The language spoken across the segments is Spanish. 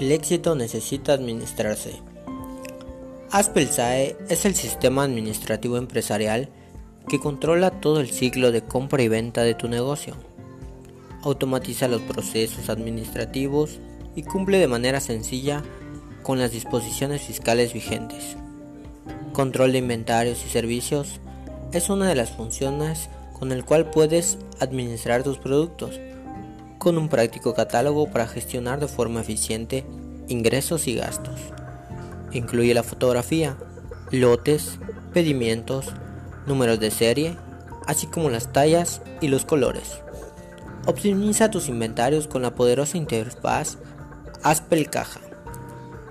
El éxito necesita administrarse. ASPEL-SAE es el sistema administrativo empresarial que controla todo el ciclo de compra y venta de tu negocio. Automatiza los procesos administrativos y cumple de manera sencilla con las disposiciones fiscales vigentes. Control de inventarios y servicios es una de las funciones con el cual puedes administrar tus productos con un práctico catálogo para gestionar de forma eficiente ingresos y gastos. Incluye la fotografía, lotes, pedimientos, números de serie, así como las tallas y los colores. Optimiza tus inventarios con la poderosa interfaz Aspel Caja.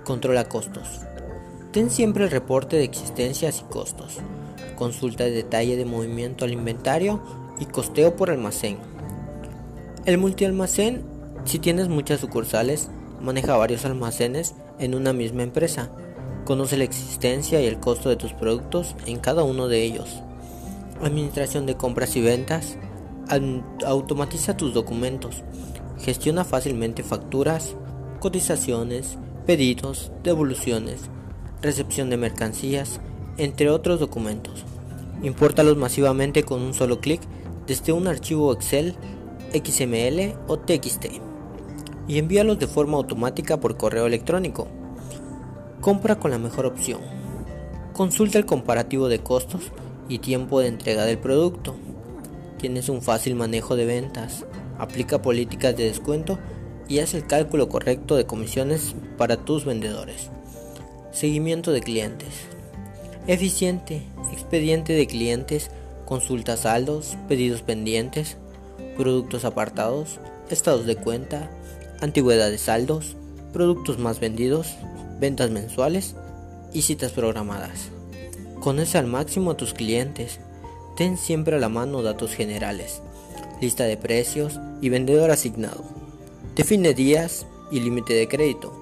Controla costos. Ten siempre el reporte de existencias y costos. Consulta el detalle de movimiento al inventario y costeo por almacén. El multialmacén, si tienes muchas sucursales, maneja varios almacenes en una misma empresa. Conoce la existencia y el costo de tus productos en cada uno de ellos. Administración de compras y ventas. Automatiza tus documentos. Gestiona fácilmente facturas, cotizaciones, pedidos, devoluciones, recepción de mercancías, entre otros documentos. Impórtalos masivamente con un solo clic desde un archivo Excel XML o TXT y envíalos de forma automática por correo electrónico. Compra con la mejor opción. Consulta el comparativo de costos y tiempo de entrega del producto. Tienes un fácil manejo de ventas. Aplica políticas de descuento y haz el cálculo correcto de comisiones para tus vendedores. Seguimiento de clientes. Eficiente. Expediente de clientes. Consulta saldos, pedidos pendientes, productos apartados, estados de cuenta, antigüedad de saldos, productos más vendidos, ventas mensuales y citas programadas. Conoce al máximo a tus clientes. Ten siempre a la mano datos generales, lista de precios y vendedor asignado. Define días y límite de crédito.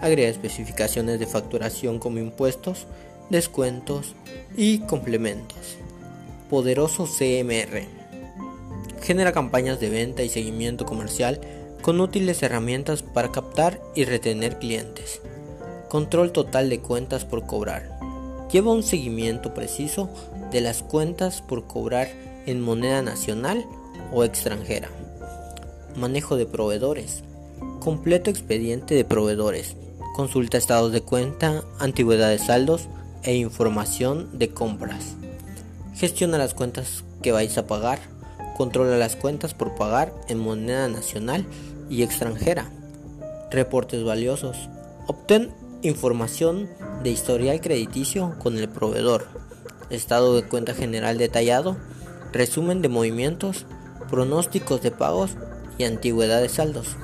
Agrega especificaciones de facturación como impuestos, descuentos y complementos. Poderoso CMR genera campañas de venta y seguimiento comercial con útiles herramientas para captar y retener clientes. Control total de cuentas por cobrar. Lleva un seguimiento preciso de las cuentas por cobrar en moneda nacional o extranjera. Manejo de proveedores. Completo expediente de proveedores. Consulta estados de cuenta, antigüedad de saldos e información de compras. Gestiona las cuentas que vais a pagar Controla las cuentas por pagar en moneda nacional y extranjera. Reportes valiosos. Obtén información de historial crediticio con el proveedor. Estado de cuenta general detallado. Resumen de movimientos. Pronósticos de pagos y antigüedad de saldos.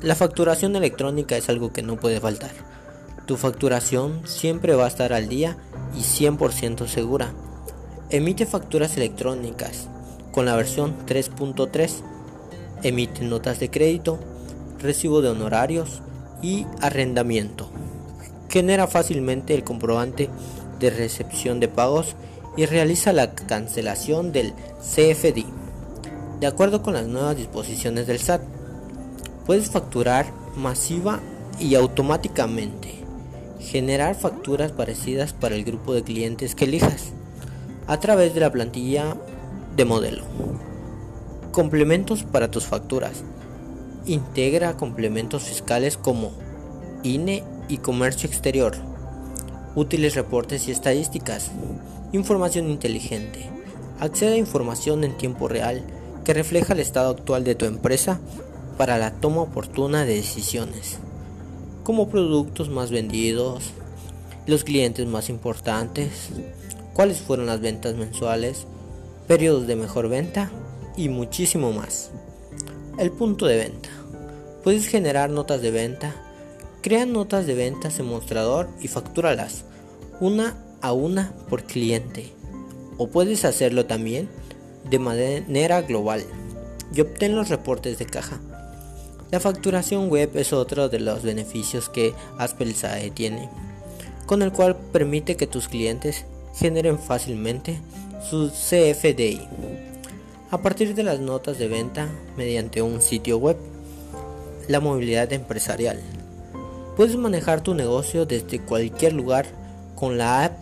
La facturación electrónica es algo que no puede faltar. Tu facturación siempre va a estar al día y 100% segura. Emite facturas electrónicas con la versión 3.3. Emite notas de crédito, recibo de honorarios y arrendamiento. Genera fácilmente el comprobante de recepción de pagos y realiza la cancelación del CFD. De acuerdo con las nuevas disposiciones del SAT, puedes facturar masiva y automáticamente. Generar facturas parecidas para el grupo de clientes que elijas a través de la plantilla de modelo. Complementos para tus facturas. Integra complementos fiscales como INE y comercio exterior. Útiles reportes y estadísticas. Información inteligente. Accede a información en tiempo real que refleja el estado actual de tu empresa para la toma oportuna de decisiones, como productos más vendidos, los clientes más importantes, cuáles fueron las ventas mensuales, periodos de mejor venta y muchísimo más. El punto de venta. Puedes generar notas de venta. Crea notas de ventas en mostrador y factúralas una a una por cliente. O puedes hacerlo también de manera global y obtén los reportes de caja. La facturación web es otro de los beneficios que Aspelsae tiene, con el cual permite que tus clientes generen fácilmente su CFDI a partir de las notas de venta mediante un sitio web. La movilidad empresarial. Puedes manejar tu negocio desde cualquier lugar con la app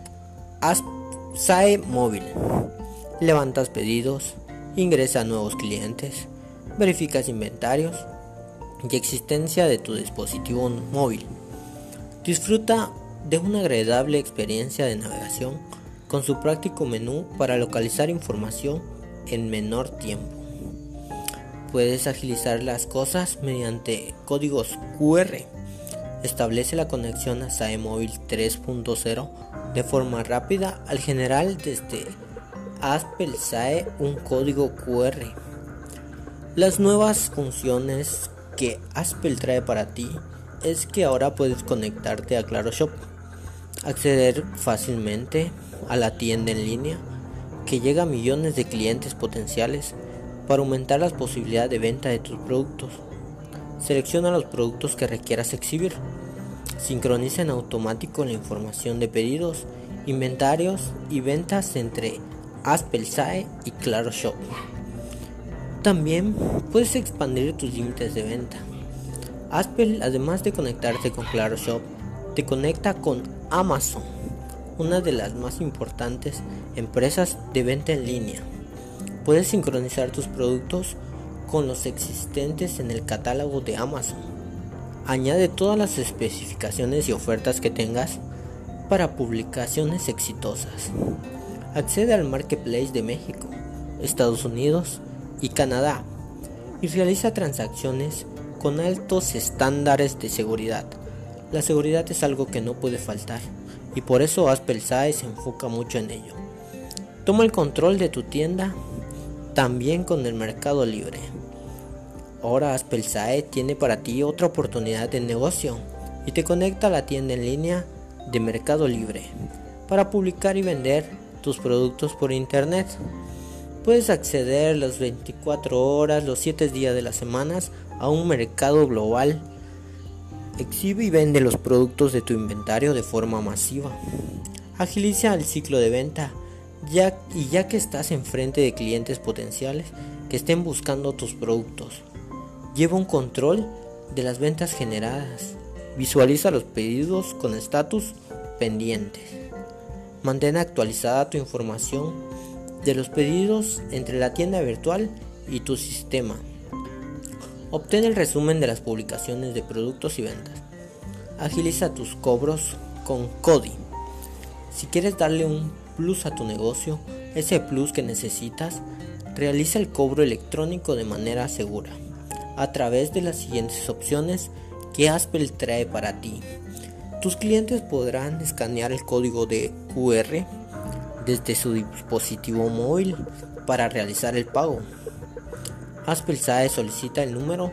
SAE móvil. Levantas pedidos, ingresa nuevos clientes, verificas inventarios y existencia de tu dispositivo móvil. Disfruta de una agradable experiencia de navegación con su práctico menú para localizar información en menor tiempo. Puedes agilizar las cosas mediante códigos QR. Establece la conexión a SAE Móvil 3.0 de forma rápida al general desde Aspel SAE un código QR. Las nuevas funciones que Aspel trae para ti es que ahora puedes conectarte a Claro Shop, acceder fácilmente a la tienda en línea que llega a millones de clientes potenciales para aumentar las posibilidades de venta de tus productos. Selecciona los productos que requieras exhibir. Sincroniza en automático la información de pedidos, inventarios y ventas entre Aspel SAE y Claro Shop. También puedes expandir tus límites de venta. Aspel, además de conectarse con Claro Shop, te conecta con Amazon, una de las más importantes empresas de venta en línea. Puedes sincronizar tus productos con los existentes en el catálogo de Amazon. Añade todas las especificaciones y ofertas que tengas para publicaciones exitosas. Accede al Marketplace de México, Estados Unidos y Canadá y realiza transacciones con altos estándares de seguridad. La seguridad es algo que no puede faltar y por eso Aspel SAE se enfoca mucho en ello. Toma el control de tu tienda también con el Mercado Libre. Ahora Aspel SAE tiene para ti otra oportunidad de negocio y te conecta a la tienda en línea de Mercado Libre para publicar y vender tus productos por internet. Puedes acceder las 24 horas, los 7 días de las semanas a un mercado global. Exhibe y vende los productos de tu inventario de forma masiva. Agiliza el ciclo de venta ya, y ya que estás enfrente de clientes potenciales que estén buscando tus productos. Lleva un control de las ventas generadas. Visualiza los pedidos con estatus pendientes. Mantén actualizada tu información de los pedidos entre la tienda virtual y tu sistema. Obtén el resumen de las publicaciones de productos y ventas. Agiliza tus cobros con Cody. Si quieres darle un plus a tu negocio, ese plus que necesitas, realiza el cobro electrónico de manera segura a través de las siguientes opciones que Aspel trae para ti. Tus clientes podrán escanear el código de QR desde su dispositivo móvil para realizar el pago. Aspel SAE solicita el número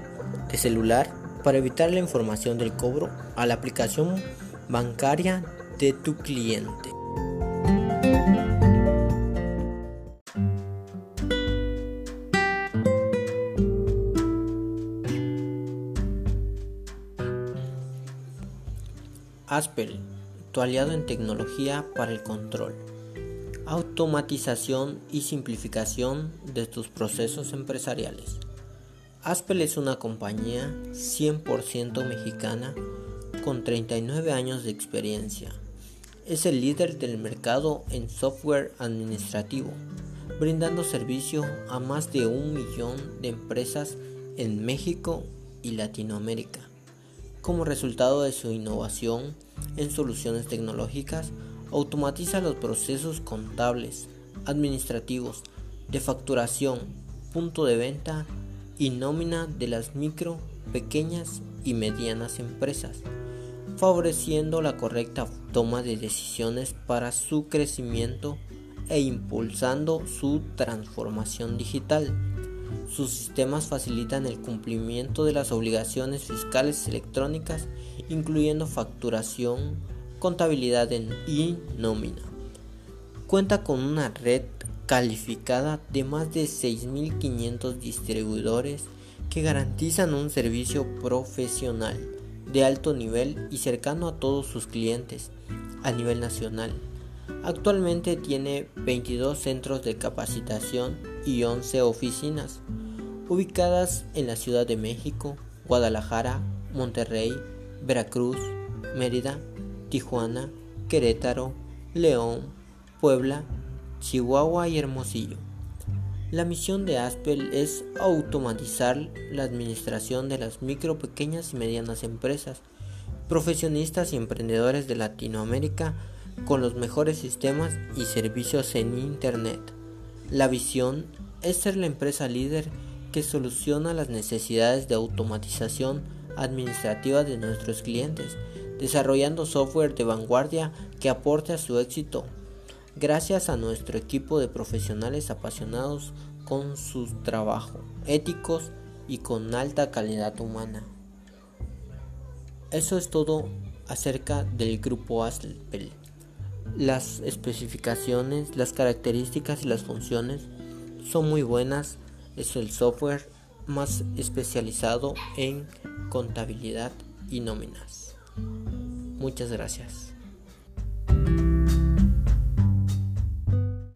de celular para evitar la información del cobro a la aplicación bancaria de tu cliente. Aspel, tu aliado en tecnología para el control automatización y simplificación de tus procesos empresariales. Aspel es una compañía 100% mexicana con 39 años de experiencia. Es el líder del mercado en software administrativo, brindando servicio a más de un millón de empresas en México y Latinoamérica. Como resultado de su innovación en soluciones tecnológicas, Automatiza los procesos contables, administrativos, de facturación, punto de venta y nómina de las micro, pequeñas y medianas empresas, favoreciendo la correcta toma de decisiones para su crecimiento e impulsando su transformación digital. Sus sistemas facilitan el cumplimiento de las obligaciones fiscales electrónicas, incluyendo facturación, contabilidad en y nómina. Cuenta con una red calificada de más de 6.500 distribuidores que garantizan un servicio profesional de alto nivel y cercano a todos sus clientes a nivel nacional. Actualmente tiene 22 centros de capacitación y 11 oficinas ubicadas en la Ciudad de México, Guadalajara, Monterrey, Veracruz, Mérida, Tijuana, Querétaro, León, Puebla, Chihuahua y Hermosillo. La misión de Aspel es automatizar la administración de las micro, pequeñas y medianas empresas, profesionistas y emprendedores de Latinoamérica con los mejores sistemas y servicios en Internet. La visión es ser la empresa líder que soluciona las necesidades de automatización administrativa de nuestros clientes, desarrollando software de vanguardia que aporte a su éxito gracias a nuestro equipo de profesionales apasionados con su trabajo, éticos y con alta calidad humana. Eso es todo acerca del grupo Aspel. Las especificaciones, las características y las funciones son muy buenas. Es el software más especializado en contabilidad y nóminas. Muchas gracias.